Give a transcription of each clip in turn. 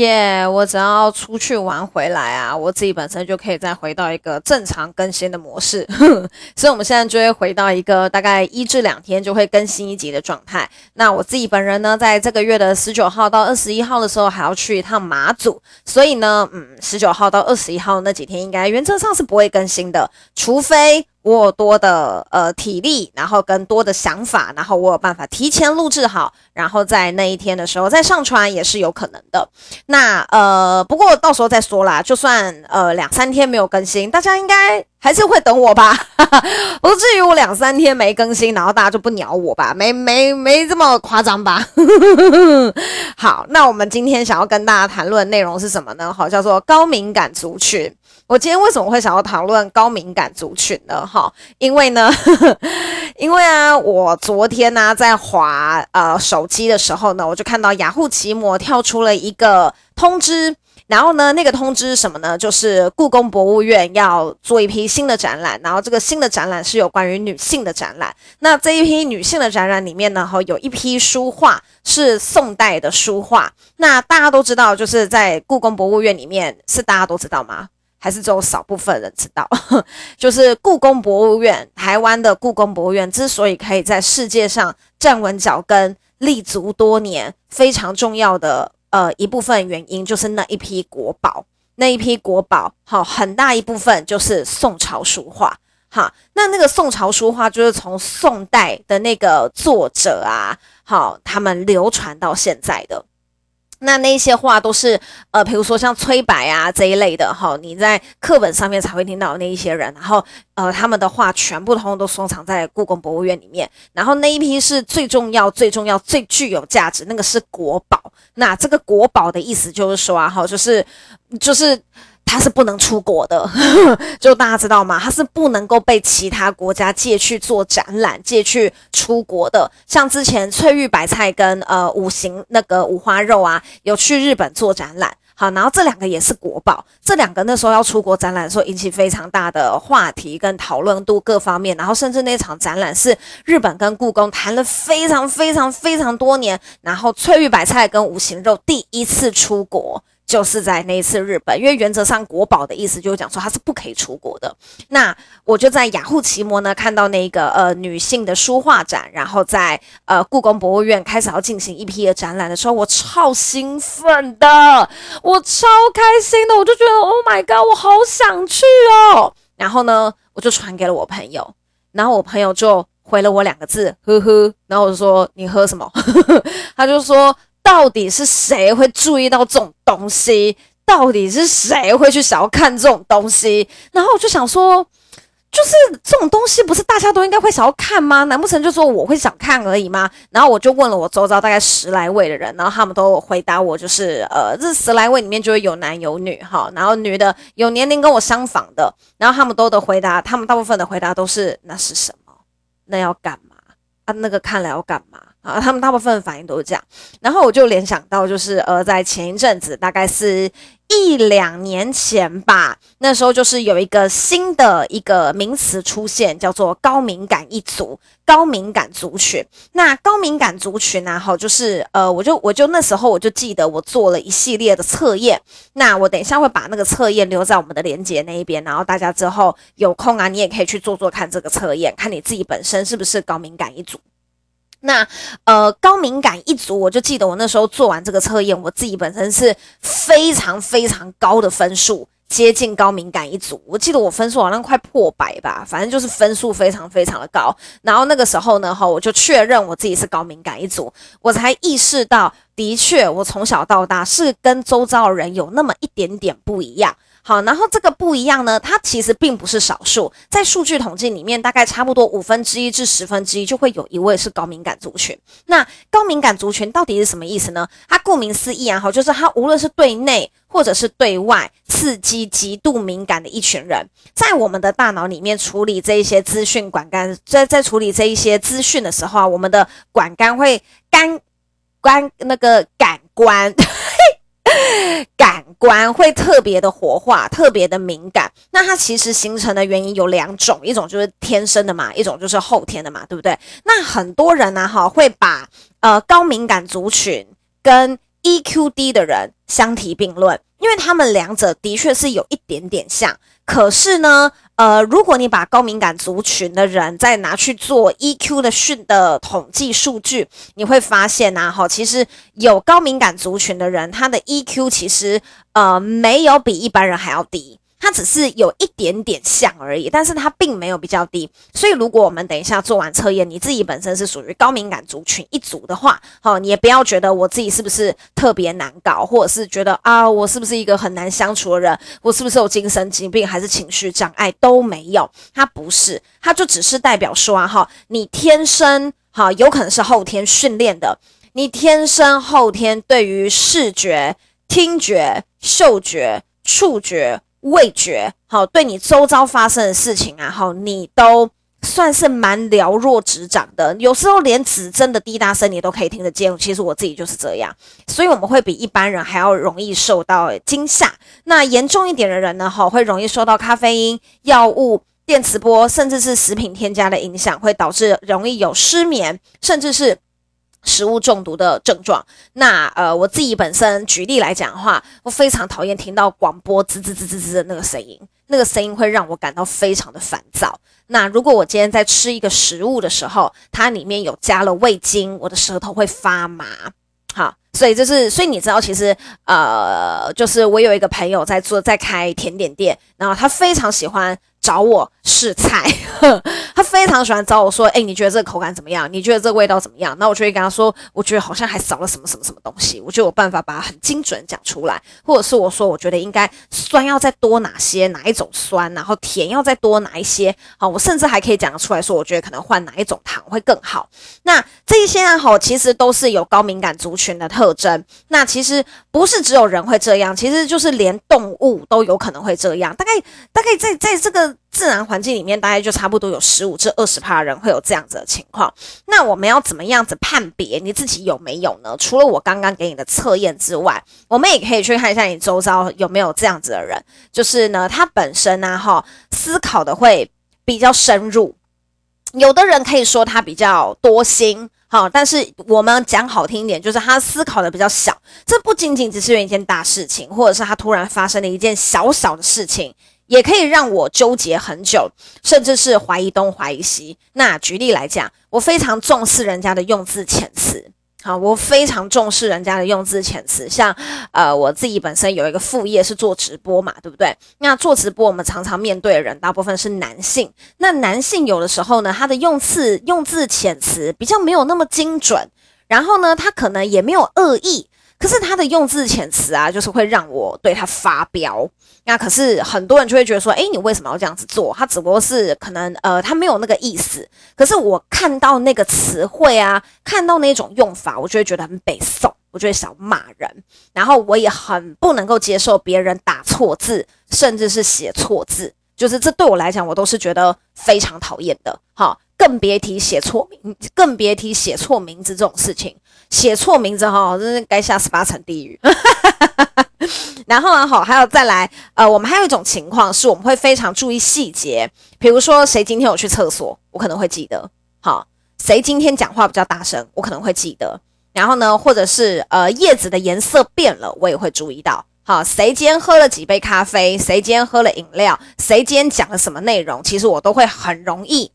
耶我只要出去玩回来啊，我自己本身就可以再回到一个正常更新的模式，所以我们现在就会回到一个大概一至两天就会更新一集的状态。那我自己本人呢，在这个月的十九号到二十一号的时候还要去一趟马祖，所以呢，嗯，十九号到二十一号那几天应该原则上是不会更新的，除非。我有多的呃体力，然后跟多的想法，然后我有办法提前录制好，然后在那一天的时候再上传也是有可能的。那呃，不过到时候再说啦。就算呃两三天没有更新，大家应该还是会等我吧？不至于我两三天没更新，然后大家就不鸟我吧？没没没这么夸张吧？好，那我们今天想要跟大家谈论内容是什么呢？好，叫做高敏感族群。我今天为什么会想要讨论高敏感族群呢？哈，因为呢，因为啊，我昨天呢、在滑呃手机的时候呢，我就看到雅虎奇摩跳出了一个通知，然后呢，那个通知什么呢？就是故宫博物院要做一批新的展览，然后这个新的展览是有关于女性的展览。那这一批女性的展览里面呢，哈，有一批书画是宋代的书画。那大家都知道，就是在故宫博物院里面，是大家都知道吗？还是只有少部分人知道，就是故宫博物院，台湾的故宫博物院之所以可以在世界上站稳脚跟、立足多年，非常重要的呃一部分原因就是那一批国宝，那一批国宝，好，很大一部分就是宋朝书画，哈，那那个宋朝书画就是从宋代的那个作者啊，好，他们流传到现在的。那那些画都是，呃，比如说像崔白啊这一类的哈，你在课本上面才会听到那一些人，然后呃，他们的话全部通通都收藏在故宫博物院里面，然后那一批是最重要、最重要、最具有价值，那个是国宝。那这个国宝的意思就是说啊，哈，就是就是。它是不能出国的，就大家知道吗？它是不能够被其他国家借去做展览、借去出国的。像之前翠玉白菜跟呃五行那个五花肉啊，有去日本做展览。好，然后这两个也是国宝，这两个那时候要出国展览的时候，引起非常大的话题跟讨论度各方面。然后甚至那场展览是日本跟故宫谈了非常非常非常多年，然后翠玉白菜跟五行肉第一次出国。就是在那一次日本，因为原则上国宝的意思就是讲说它是不可以出国的。那我就在雅虎奇摩呢看到那个呃女性的书画展，然后在呃故宫博物院开始要进行一批的展览的时候，我超兴奋的，我超开心的，我就觉得 Oh my God，我好想去哦。然后呢，我就传给了我朋友，然后我朋友就回了我两个字，呵呵。然后我就说你喝什么？他就说。到底是谁会注意到这种东西？到底是谁会去想要看这种东西？然后我就想说，就是这种东西不是大家都应该会想要看吗？难不成就说我会想看而已吗？然后我就问了我周遭大概十来位的人，然后他们都回答我，就是呃，这十来位里面就会有男有女哈，然后女的有年龄跟我相仿的，然后他们都的回答，他们大部分的回答都是那是什么？那要干嘛？啊，那个看了要干嘛？啊，他们大部分反应都是这样，然后我就联想到，就是呃，在前一阵子，大概是一两年前吧，那时候就是有一个新的一个名词出现，叫做高敏感一族、高敏感族群。那高敏感族群啊，好，就是呃，我就我就那时候我就记得我做了一系列的测验，那我等一下会把那个测验留在我们的连接那一边，然后大家之后有空啊，你也可以去做做看这个测验，看你自己本身是不是高敏感一族。那呃，高敏感一族，我就记得我那时候做完这个测验，我自己本身是非常非常高的分数，接近高敏感一族。我记得我分数好像快破百吧，反正就是分数非常非常的高。然后那个时候呢，哈，我就确认我自己是高敏感一族，我才意识到，的确，我从小到大是跟周遭的人有那么一点点不一样。好，然后这个不一样呢，它其实并不是少数，在数据统计里面，大概差不多五分之一至十分之一就会有一位是高敏感族群。那高敏感族群到底是什么意思呢？它顾名思义啊，好，就是它无论是对内或者是对外刺激极度敏感的一群人，在我们的大脑里面处理这一些资讯管干，在在处理这一些资讯的时候啊，我们的管干会干关那个感官。感官会特别的活化，特别的敏感。那它其实形成的原因有两种，一种就是天生的嘛，一种就是后天的嘛，对不对？那很多人呢，哈，会把呃高敏感族群跟 EQ 低的人相提并论，因为他们两者的确是有一点点像。可是呢，呃，如果你把高敏感族群的人再拿去做 EQ 的训的统计数据，你会发现呐，哈，其实有高敏感族群的人，他的 EQ 其实呃没有比一般人还要低。它只是有一点点像而已，但是它并没有比较低。所以，如果我们等一下做完测验，你自己本身是属于高敏感族群一组的话，好，你也不要觉得我自己是不是特别难搞，或者是觉得啊，我是不是一个很难相处的人，我是不是有精神疾病，还是情绪障碍都没有。它不是，它就只是代表说，哈，你天生哈，有可能是后天训练的，你天生后天对于视觉、听觉、嗅觉、触觉。味觉好，对你周遭发生的事情啊，好，你都算是蛮了若指掌的。有时候连指针的滴答声你都可以听得见。其实我自己就是这样，所以我们会比一般人还要容易受到惊吓。那严重一点的人呢，哈，会容易受到咖啡因、药物、电磁波，甚至是食品添加的影响，会导致容易有失眠，甚至是。食物中毒的症状，那呃，我自己本身举例来讲的话，我非常讨厌听到广播滋滋滋滋滋的那个声音，那个声音会让我感到非常的烦躁。那如果我今天在吃一个食物的时候，它里面有加了味精，我的舌头会发麻。好，所以就是，所以你知道，其实呃，就是我有一个朋友在做，在开甜点店，然后他非常喜欢。找我试菜，非常喜欢找我说：“哎、你觉得这个口感怎么样？你觉得这个味道怎么样？”那我就会跟他说：“我觉得好像还少了什么什么什么东西。”我就有办法把它很精准讲出来，或者是我说：“我觉得应该酸要再多哪些，哪一种酸，然后甜要再多哪一些。”好，我甚至还可以讲得出来说：“我觉得可能换哪一种糖会更好。”那这一些啊，吼，其实都是有高敏感族群的特征。那其实不是只有人会这样，其实就是连动物都有可能会这样。大概大概在在这个。自然环境里面，大概就差不多有十五至二十趴人会有这样子的情况。那我们要怎么样子判别你自己有没有呢？除了我刚刚给你的测验之外，我们也可以去看一下你周遭有没有这样子的人。就是呢，他本身呢、哈，思考的会比较深入。有的人可以说他比较多心，好，但是我们讲好听一点，就是他思考的比较小。这不仅仅只是一件大事情，或者是他突然发生了一件小小的事情。也可以让我纠结很久，甚至是怀疑东怀疑西。那举例来讲，我非常重视人家的用字遣词，好，我非常重视人家的用字遣词。像呃，我自己本身有一个副业是做直播嘛，对不对？那做直播，我们常常面对的人大部分是男性。那男性有的时候呢，他的用词用字遣词比较没有那么精准，然后呢，他可能也没有恶意。可是他的用字遣词啊，就是会让我对他发飙。那可是很多人就会觉得说，诶，你为什么要这样子做？他只不过是可能呃，他没有那个意思。可是我看到那个词汇啊，看到那种用法，我就会觉得很北宋，我就会想骂人。然后我也很不能够接受别人打错字，甚至是写错字。就是这对我来讲，我都是觉得非常讨厌的。好，更别提写错名，更别提写错名字这种事情。写错名字哈，真是该下十八层地狱。然后呢，好，还有再来，呃，我们还有一种情况是，我们会非常注意细节，比如说谁今天有去厕所，我可能会记得。好，谁今天讲话比较大声，我可能会记得。然后呢，或者是呃，叶子的颜色变了，我也会注意到。好，谁今天喝了几杯咖啡，谁今天喝了饮料，谁今天讲了什么内容，其实我都会很容易。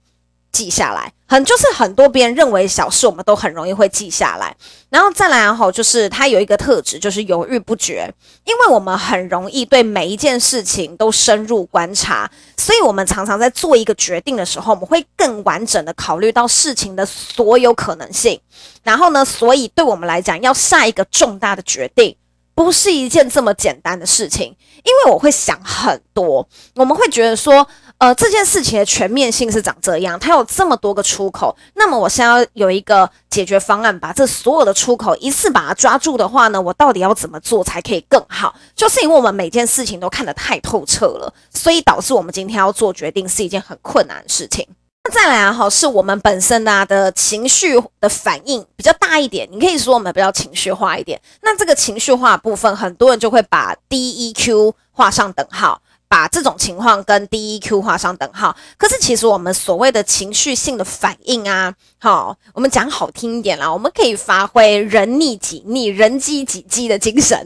记下来，很就是很多别人认为小事，我们都很容易会记下来。然后再来哈，就是他有一个特质，就是犹豫不决。因为我们很容易对每一件事情都深入观察，所以我们常常在做一个决定的时候，我们会更完整的考虑到事情的所有可能性。然后呢，所以对我们来讲，要下一个重大的决定，不是一件这么简单的事情，因为我会想很多，我们会觉得说，呃，这件事情的全面性是长这样，它有这么多个出口，那么我现在要有一个解决方案，把这所有的出口一次把它抓住的话呢，我到底要怎么做才可以更好？就是因为我们每件事情都看得太透彻了，所以导致我们今天要做决定是一件很困难的事情。那再来啊，哈，是我们本身啊的情绪的反应比较大一点，你可以说我们比较情绪化一点。那这个情绪化的部分，很多人就会把 DEQ 画上等号，把这种情况跟 DEQ 画上等号。可是其实我们所谓的情绪性的反应啊，好，我们讲好听一点啦，我们可以发挥人逆己逆，人机己机的精神，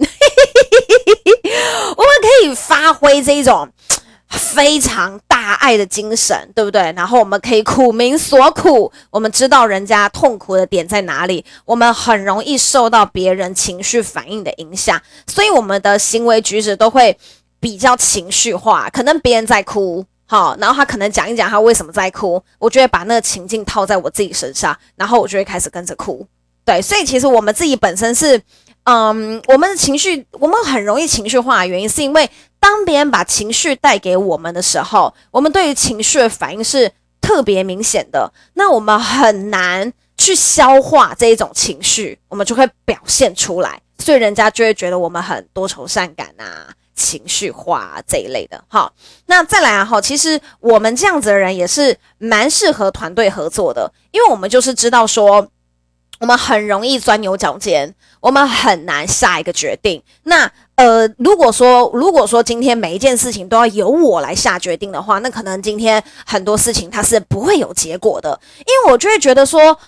我们可以发挥这一种。非常大爱的精神，对不对？然后我们可以苦民所苦，我们知道人家痛苦的点在哪里，我们很容易受到别人情绪反应的影响，所以我们的行为举止都会比较情绪化。可能别人在哭，好，然后他可能讲一讲他为什么在哭，我就会把那个情境套在我自己身上，然后我就会开始跟着哭。对，所以其实我们自己本身是。嗯，我们的情绪，我们很容易情绪化的原因，是因为当别人把情绪带给我们的时候，我们对于情绪的反应是特别明显的。那我们很难去消化这一种情绪，我们就会表现出来，所以人家就会觉得我们很多愁善感啊，情绪化，这一类的。好，那再来啊，哈，其实我们这样子的人也是蛮适合团队合作的，因为我们就是知道说。我们很容易钻牛角尖，我们很难下一个决定。那呃，如果说如果说今天每一件事情都要由我来下决定的话，那可能今天很多事情它是不会有结果的，因为我就会觉得说。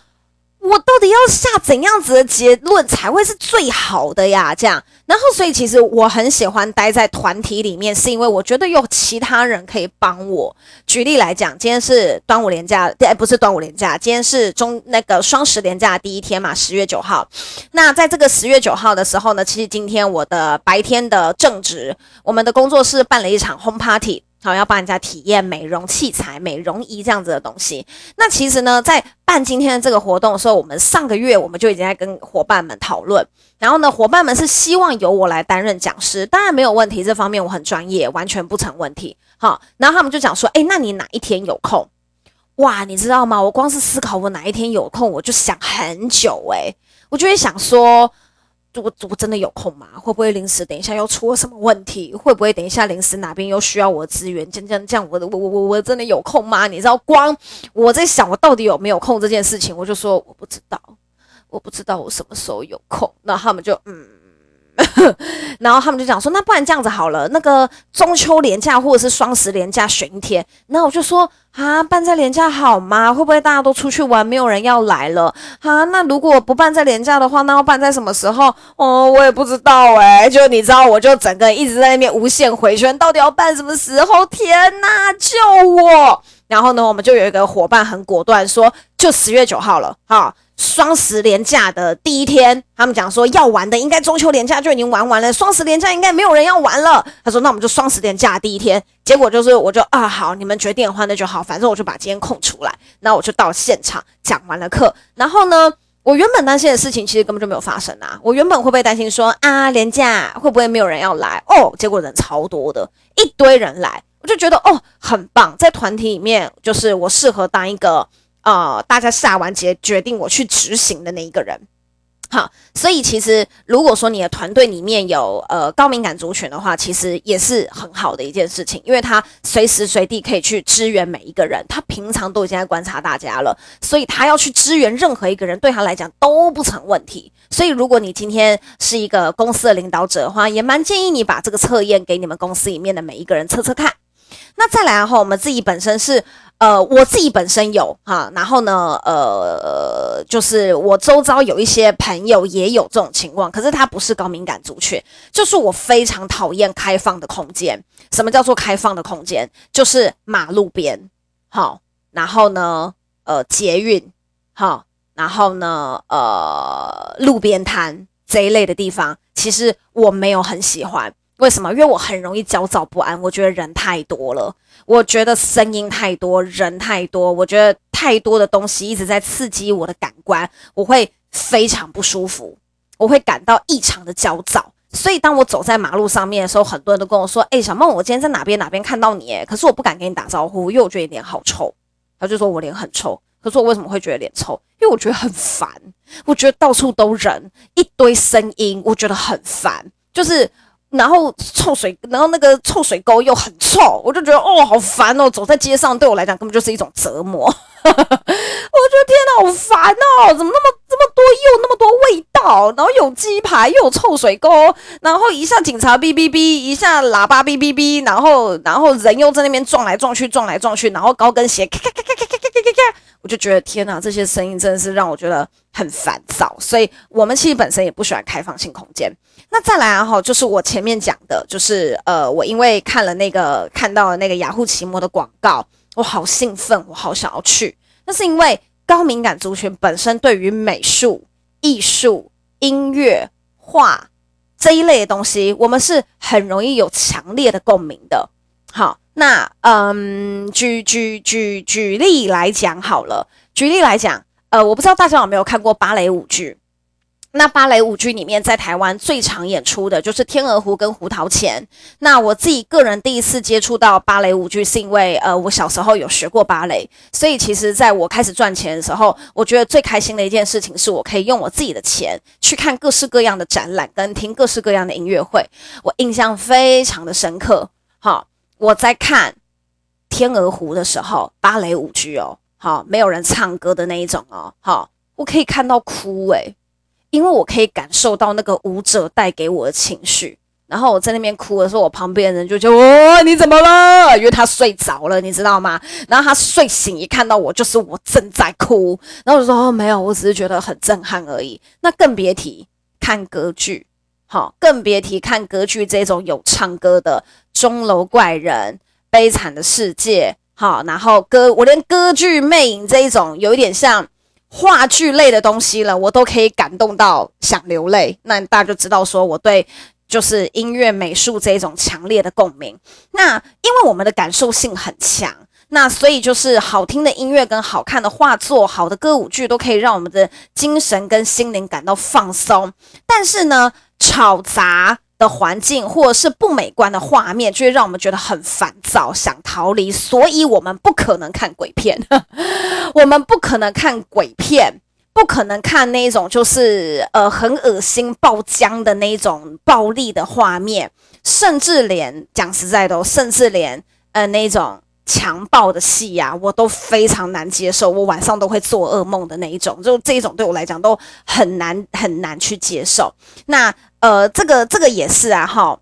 我到底要下怎样子的结论才会是最好的呀？这样，然后所以其实我很喜欢待在团体里面，是因为我觉得有其他人可以帮我。举例来讲，今天是端午连假，对，不是端午连假，今天是中那个双十连假第一天嘛，十月九号。那在这个十月九号的时候呢，其实今天我的白天的正值，我们的工作室办了一场 home party。好，要帮人家体验美容器材、美容仪这样子的东西。那其实呢，在办今天的这个活动的时候，我们上个月我们就已经在跟伙伴们讨论。然后呢，伙伴们是希望由我来担任讲师，当然没有问题，这方面我很专业，完全不成问题。好，然后他们就讲说，诶，那你哪一天有空？哇，你知道吗？我光是思考我哪一天有空，我就想很久诶，我就会想说。我我真的有空吗？会不会临时等一下又出了什么问题？会不会等一下临时哪边又需要我的资源？这样这样这样，我我我我我真的有空吗？你知道，光我在想我到底有没有空这件事情，我就说我不知道，我不知道我什么时候有空。那他们就嗯。然后他们就讲说，那不然这样子好了，那个中秋连假或者是双十连假选一天。那我就说啊，办在连假好吗？会不会大家都出去玩，没有人要来了啊？那如果不办在连假的话，那要办在什么时候？哦，我也不知道哎、就你知道，我就整个一直在那边无限回旋，到底要办什么时候？天哪，救我！然后呢，我们就有一个伙伴很果断说，就十月九号了，哈。双十连假的第一天，他们讲说要玩的应该中秋连假就已经玩完了，双十连假应该没有人要玩了。他说那我们就双十连假第一天，结果就是我就啊好，你们决定的话那就好，反正我就把今天空出来，那我就到现场讲完了课。然后呢，我原本担心的事情其实根本就没有发生啊。我原本会不会担心说啊连假会不会没有人要来哦？结果人超多的，一堆人来，我就觉得哦很棒，在团体里面就是我适合当一个。呃，大家下完结决定我去执行的那一个人，好，所以其实如果说你的团队里面有呃高敏感族群的话，其实也是很好的一件事情，因为他随时随地可以去支援每一个人，他平常都已经在观察大家了，所以他要去支援任何一个人，对他来讲都不成问题。所以如果你今天是一个公司的领导者的话，也蛮建议你把这个测验给你们公司里面的每一个人测测看。那再来哈，我们自己本身是。呃，我自己本身有哈，然后呢，呃，就是我周遭有一些朋友也有这种情况，可是他不是高敏感族群，就是我非常讨厌开放的空间。什么叫做开放的空间？就是马路边，好，然后呢，呃，捷运，好，然后呢，呃，路边摊这一类的地方，其实我没有很喜欢。为什么？因为我很容易焦躁不安，我觉得人太多了。我觉得声音太多，人太多，我觉得太多的东西一直在刺激我的感官，我会非常不舒服，我会感到异常的焦躁。所以当我走在马路上面的时候，很多人都跟我说：“哎、小梦，我今天在哪边哪边看到你？”哎，可是我不敢跟你打招呼，因为我觉得你脸好臭。他就说我脸很臭，可是我为什么会觉得脸臭？因为我觉得很烦，我觉得到处都人，一堆声音，我觉得很烦，就是。然后臭水，然后那个臭水沟又很臭，我就觉得哦，好烦哦！走在街上对我来讲根本就是一种折磨。我觉得天哪，好烦哦！怎么那么这么多又那么多味道？然后有鸡排，又有臭水沟，然后一下警察哔哔哔，一下喇叭哔哔哔，然后然后人又在那边撞来撞去，撞来撞去，然后高跟鞋咔咔咔咔咔咔咔咔咔，我就觉得天哪，这些声音真的是让我觉得很烦躁。所以我们其实本身也不喜欢开放性空间。那再来啊哈，就是我前面讲的，就是呃，我因为看了那个看到了那个雅虎奇摩的广告，我好兴奋，我好想要去。那是因为高敏感族群本身对于美术、艺术、音乐、画这一类的东西，我们是很容易有强烈的共鸣的。好，那嗯，举举举举例来讲好了，举例来讲，呃，我不知道大家有没有看过芭蕾舞剧。那芭蕾舞剧里面，在台湾最常演出的就是《天鹅湖》跟《胡桃钳》。那我自己个人第一次接触到芭蕾舞剧，是因为呃，我小时候有学过芭蕾，所以其实在我开始赚钱的时候，我觉得最开心的一件事情是我可以用我自己的钱去看各式各样的展览，跟听各式各样的音乐会。我印象非常的深刻。好，我在看《天鹅湖》的时候，芭蕾舞剧哦，好，没有人唱歌的那一种哦，好，我可以看到哭诶、因为我可以感受到那个舞者带给我的情绪，然后我在那边哭的时候，我旁边的人就觉得哦，你怎么了？因为他睡着了，你知道吗？然后他睡醒一看到我，就是我正在哭，然后我就说哦，没有，我只是觉得很震撼而已。那更别提看歌剧，好，更别提看歌剧这种有唱歌的《钟楼怪人》《悲惨的世界》，好，然后歌我连歌剧魅影这一种有一点像。话剧类的东西了，我都可以感动到想流泪。那大家就知道说我对就是音乐美术这一种强烈的共鸣。那因为我们的感受性很强，那所以就是好听的音乐跟好看的画作、好的歌舞剧都可以让我们的精神跟心灵感到放松。但是呢，吵杂。的环境或者是不美观的画面，就会让我们觉得很烦躁，想逃离。所以，我们不可能看鬼片，我们不可能看鬼片，不可能看那种就是呃很恶心、爆浆的那种暴力的画面，甚至连讲实在的哦，甚至连呃那种强暴的戏呀，我都非常难接受。我晚上都会做噩梦的那一种，就这一种对我来讲都很难很难去接受。那。呃，这个这个也是啊，哈，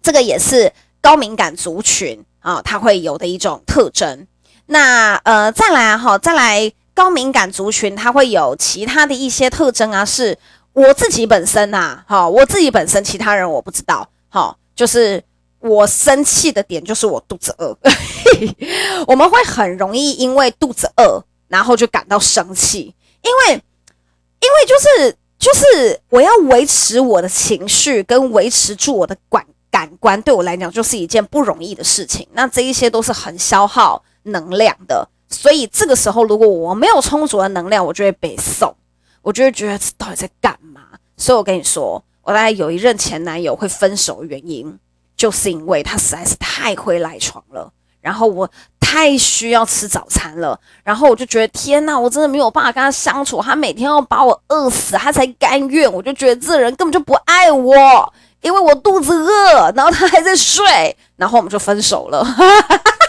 这个也是高敏感族群啊，它会有的一种特征。那呃，再来啊，哈，再来高敏感族群，它会有其他的一些特征啊，是我自己本身呐，哈，我自己本身，其他人我不知道，哈，就是我生气的点就是我肚子饿，我们会很容易因为肚子饿，然后就感到生气，因为因为就是。就是我要维持我的情绪，跟维持住我的感感官，对我来讲就是一件不容易的事情。那这一些都是很消耗能量的，所以这个时候如果我没有充足的能量，我就会被送，我就会觉得到底在干嘛？所以我跟你说，我大概有一任前男友会分手的原因，就是因为他实在是太会赖床了，然后我。太需要吃早餐了，然后我就觉得天哪，我真的没有办法跟他相处。他每天要把我饿死，他才甘愿。我就觉得这人根本就不爱我，因为我肚子饿，然后他还在睡，然后我们就分手了。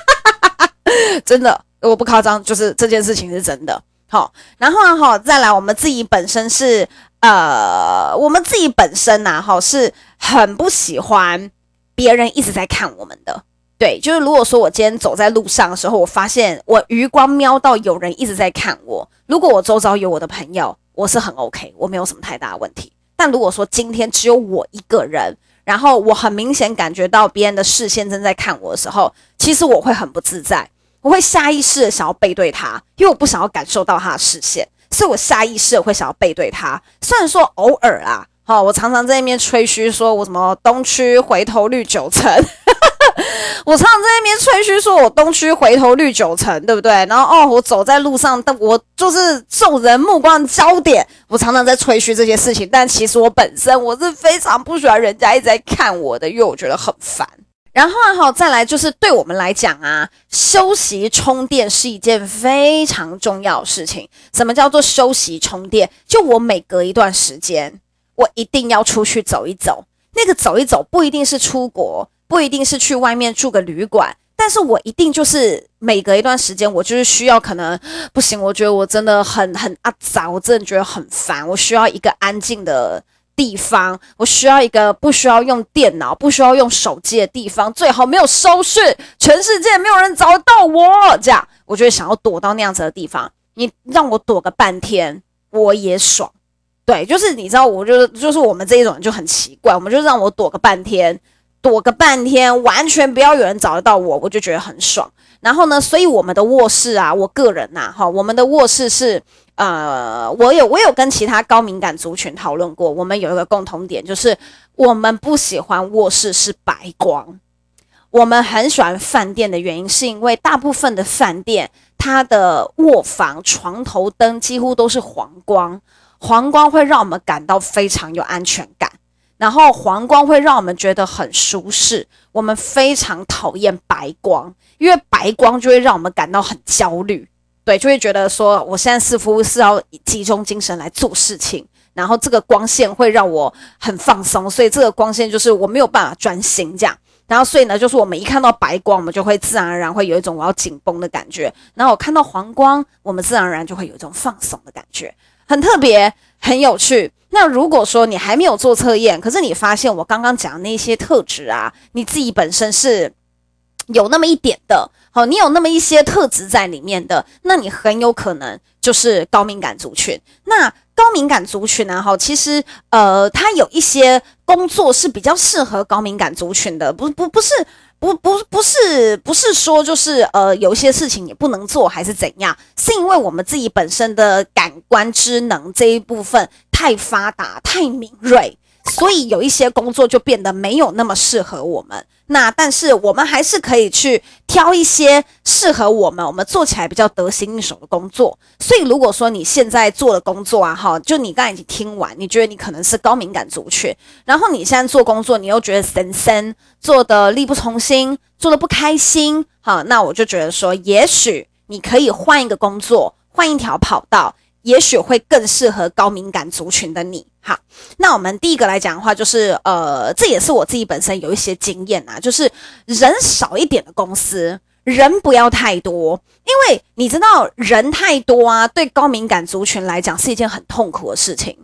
真的，我不夸张，就是这件事情是真的。好，然后呢，好，再来，我们自己本身是呃，我们自己本身呐，哈，是很不喜欢别人一直在看我们的。对，就是如果说我今天走在路上的时候，我发现我余光瞄到有人一直在看我。如果我周遭有我的朋友，我是很 OK，我没有什么太大的问题。但如果说今天只有我一个人，然后我很明显感觉到别人的视线正在看我的时候，其实我会很不自在，我会下意识的想要背对他，因为我不想要感受到他的视线，所以我下意识的会想要背对他。虽然说偶尔啊，好，我常常在那边吹嘘说我什么东区回头率九成。我常常在那边吹嘘说，我东区回头率九成，对不对？然后哦，我走在路上，但我就是众人目光焦点。我常常在吹嘘这些事情，但其实我本身我是非常不喜欢人家一直在看我的，因为我觉得很烦。然后啊，再来就是对我们来讲啊，休息充电是一件非常重要的事情。什么叫做休息充电？就我每隔一段时间，我一定要出去走一走。那个走一走不一定是出国，不一定是去外面住个旅馆，但是我一定就是每隔一段时间，我就是需要可能不行，我觉得我真的很很阿杂，我真的觉得很烦，我需要一个安静的。地方，我需要一个不需要用电脑、不需要用手机的地方，最好没有收讯，全世界没有人找得到我，这样我就会想要躲到那样子的地方。你让我躲个半天，我也爽。对，就是你知道，我就是就是我们这一种人就很奇怪，我们就让我躲个半天，躲个半天，完全不要有人找得到我，我就觉得很爽。然后呢，所以我们的卧室啊，我个人呐，哈，我们的卧室是。呃，我有我有跟其他高敏感族群讨论过，我们有一个共同点，就是我们不喜欢卧室是白光。我们很喜欢饭店的原因，是因为大部分的饭店它的卧房床头灯几乎都是黄光，黄光会让我们感到非常有安全感，然后黄光会让我们觉得很舒适。我们非常讨厌白光，因为白光就会让我们感到很焦虑。对，就会觉得说，我现在似乎是要集中精神来做事情，然后这个光线会让我很放松，所以这个光线就是我没有办法专心这样。然后所以呢，就是我们一看到白光，我们就会自然而然会有一种我要紧绷的感觉。然后我看到黄光，我们自然而然就会有一种放松的感觉，很特别，很有趣。那如果说你还没有做测验，可是你发现我刚刚讲那些特质啊，你自己本身是有那么一点的。好，你有那么一些特质在里面的，那你很有可能就是高敏感族群。那高敏感族群呢？哈，其实呃，他有一些工作是比较适合高敏感族群的，不不不是，不不不是不是说就是呃，有些事情你不能做还是怎样？是因为我们自己本身的感官知能这一部分太发达、太敏锐。所以有一些工作就变得没有那么适合我们，那但是我们还是可以去挑一些适合我们，我们做起来比较得心应手的工作。所以如果说你现在做的工作啊，哈，就你刚才已经听完，你觉得你可能是高敏感族群，然后你现在做工作，你又觉得神神做的力不从心，做的不开心，哈，那我就觉得说，也许你可以换一个工作，换一条跑道。也许会更适合高敏感族群的你。好，那我们第一个来讲的话，就是呃，这也是我自己本身有一些经验啊，就是人少一点的公司，人不要太多，因为你知道人太多啊，对高敏感族群来讲是一件很痛苦的事情，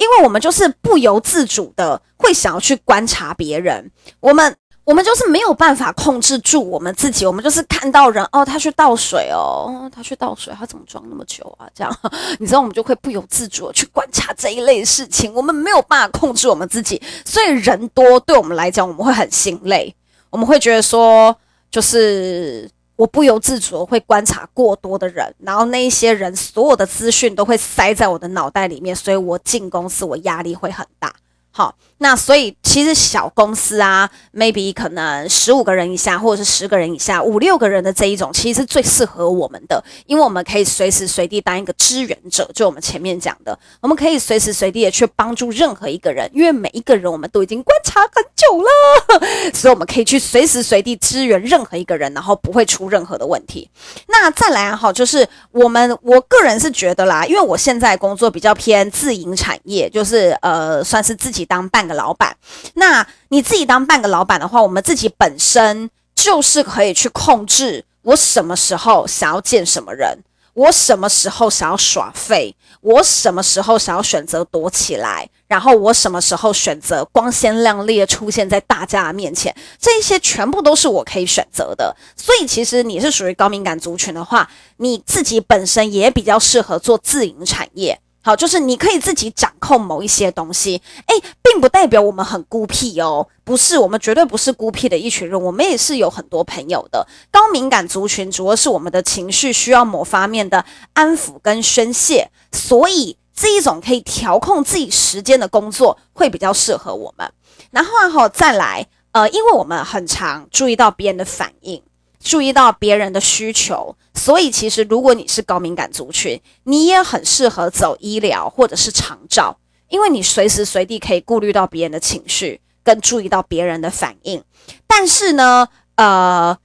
因为我们就是不由自主的会想要去观察别人，我们。我们就是没有办法控制住我们自己，我们就是看到人哦，他去倒水哦，他去倒水，他怎么装那么久啊？这样，你知道，我们就会不由自主的去观察这一类事情，我们没有办法控制我们自己，所以人多对我们来讲，我们会很心累，我们会觉得说，就是我不由自主会观察过多的人，然后那一些人所有的资讯都会塞在我的脑袋里面，所以我进公司我压力会很大。好，那所以其实小公司啊，maybe 可能十五个人以下，或者是十个人以下，五六个人的这一种，其实是最适合我们的，因为我们可以随时随地当一个支援者，就我们前面讲的，我们可以随时随地的去帮助任何一个人，因为每一个人我们都已经观察很久了，所以我们可以去随时随地支援任何一个人，然后不会出任何的问题。那再来哈，就是我们我个人是觉得啦，因为我现在工作比较偏自营产业，就是呃，算是自己。己当半个老板，那你自己当半个老板的话，我们自己本身就是可以去控制我什么时候想要见什么人，我什么时候想要耍废，我什么时候想要选择躲起来，然后我什么时候选择光鲜亮丽的出现在大家的面前，这些全部都是我可以选择的。所以，其实你是属于高敏感族群的话，你自己本身也比较适合做自营产业。好，就是你可以自己掌控某一些东西，诶，并不代表我们很孤僻哦，不是，我们绝对不是孤僻的一群人，我们也是有很多朋友的。高敏感族群主要是我们的情绪需要某方面的安抚跟宣泄，所以这一种可以调控自己时间的工作会比较适合我们。然后啊，好，再来，呃，因为我们很常注意到别人的反应，注意到别人的需求，所以其实如果你是高敏感族群，你也很适合走医疗或者是长照，因为你随时随地可以顾虑到别人的情绪，跟注意到别人的反应。但是呢，呃，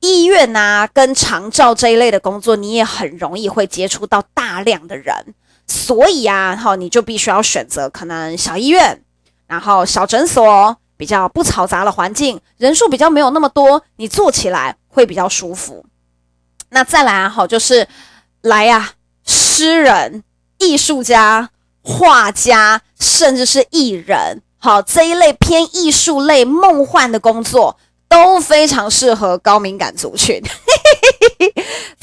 医院啊跟长照这一类的工作，你也很容易会接触到大量的人，所以啊，哈，你就必须要选择可能小医院，然后小诊所。比较不嘈杂的环境，人数比较没有那么多，你做起来会比较舒服。那再来啊，好，就是来呀、诗人、艺术家、画家，甚至是艺人，好，这一类偏艺术类、梦幻的工作。都非常适合高敏感族群。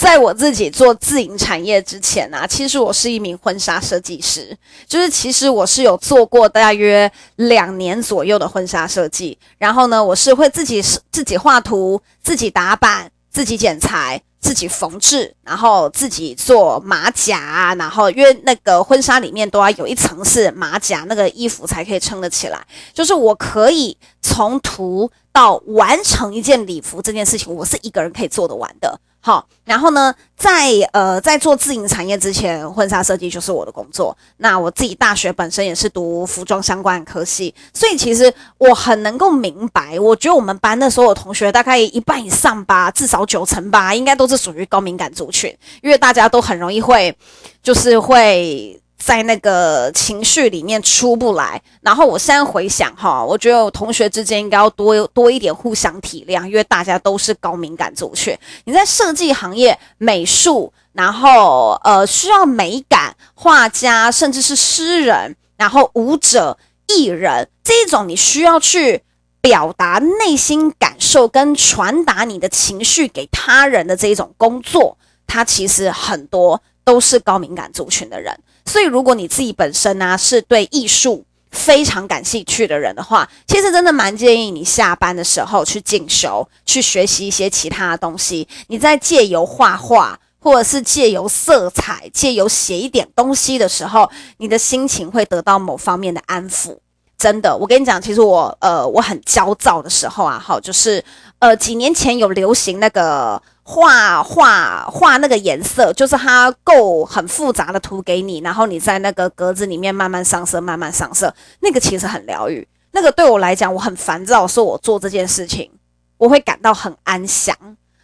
在我自己做自营产业之前啊，其实我是一名婚纱设计师，就是其实我是有做过大约两年左右的婚纱设计。然后呢，我是会自己自己画图、自己打版、自己剪裁。自己缝制，然后自己做马甲，然后因为那个婚纱里面都要有一层是马甲，那个衣服才可以撑得起来。就是我可以从图到完成一件礼服这件事情，我是一个人可以做得完的。好，然后呢，在呃在做自营产业之前，婚纱设计就是我的工作。那我自己大学本身也是读服装相关的科系，所以其实我很能够明白。我觉得我们班的所有同学大概一半以上吧，至少九成吧，应该都是属于高敏感族群，因为大家都很容易会，就是会。在那个情绪里面出不来，然后我现在回想哈，我觉得我同学之间应该要多多一点互相体谅，因为大家都是高敏感族群。你在设计行业、美术，然后呃需要美感，画家甚至是诗人，然后舞者、艺人这一种你需要去表达内心感受跟传达你的情绪给他人的这一种工作，它其实很多都是高敏感族群的人。所以，如果你自己本身呢、是对艺术非常感兴趣的人的话，其实真的蛮建议你下班的时候去进修，去学习一些其他的东西。你在借由画画，或者是借由色彩，借由写一点东西的时候，你的心情会得到某方面的安抚。真的，我跟你讲，其实我呃我很焦躁的时候啊，好，就是呃几年前有流行那个。画画画那个颜色，就是它够很复杂的图给你，然后你在那个格子里面慢慢上色，慢慢上色，那个其实很疗愈。那个对我来讲，我很烦躁，说我做这件事情，我会感到很安详，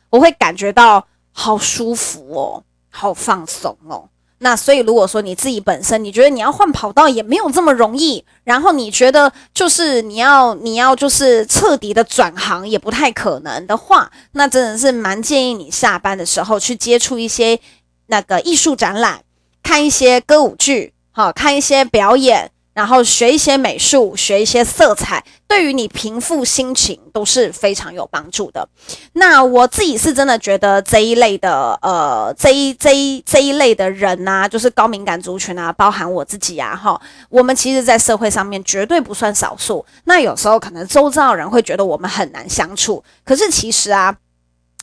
我会感觉到好舒服哦，好放松哦。那所以，如果说你自己本身你觉得你要换跑道也没有这么容易，然后你觉得就是你要你要就是彻底的转行也不太可能的话，那真的是蛮建议你下班的时候去接触一些那个艺术展览，看一些歌舞剧，好，看一些表演。然后学一些美术，学一些色彩，对于你平复心情都是非常有帮助的。那我自己是真的觉得这一类的，呃，这一这一这一类的人呐，就是高敏感族群啊，包含我自己啊，哈，我们其实，在社会上面绝对不算少数。那有时候可能周遭人会觉得我们很难相处，可是其实啊，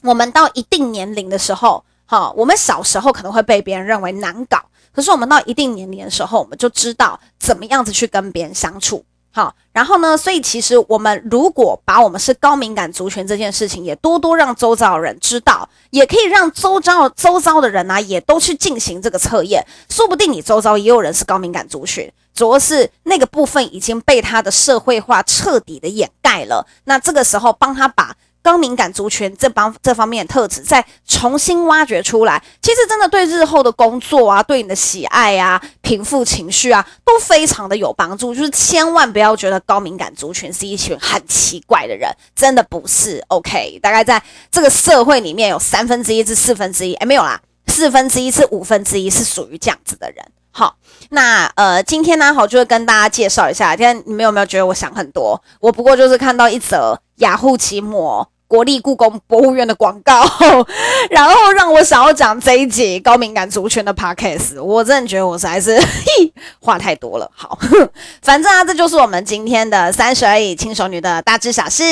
我们到一定年龄的时候，哈，我们小时候可能会被别人认为难搞。可是我们到一定年龄的时候，我们就知道怎么样子去跟别人相处。好，然后呢，所以其实我们如果把我们是高敏感族群这件事情，也多多让周遭的人知道，也可以让周遭周遭的人呢、啊，也都去进行这个测验。说不定你周遭也有人是高敏感族群，主要是那个部分已经被他的社会化彻底的掩盖了。那这个时候帮他把。高敏感族群这帮这方面的特质再重新挖掘出来，其实真的对日后的工作啊，对你的喜爱啊，平复情绪啊，都非常的有帮助。就是千万不要觉得高敏感族群是一群很奇怪的人，真的不是。OK，大概在这个社会里面有三分之一至四分之一，哎，没有啦，四分之一至五分之一是属于这样子的人。好，那呃，今天呢，好，就会跟大家介绍一下。今天你们有没有觉得我想很多？我不过就是看到一则雅虎奇摩国立故宫博物院的广告，然后让我想要讲这一集高敏感族群的 podcast。我真的觉得我实在是 嘿话太多了。好，反正啊，这就是我们今天的三十而已轻熟女的大致小事。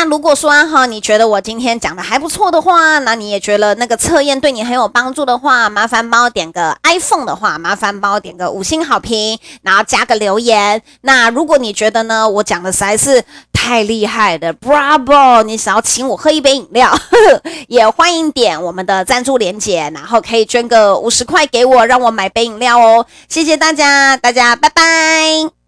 那如果说哈，你觉得我今天讲的还不错的话，那你也觉得那个测验对你很有帮助的话，麻烦帮我点个 iPhone 的话，麻烦帮我点个五星好评，然后加个留言。那如果你觉得呢，我讲的实在是太厉害的，Bravo！你想要请我喝一杯饮料，呵呵，也欢迎点我们的赞助连结，然后可以捐个五十块给我，让我买杯饮料哦。谢谢大家，大家拜拜。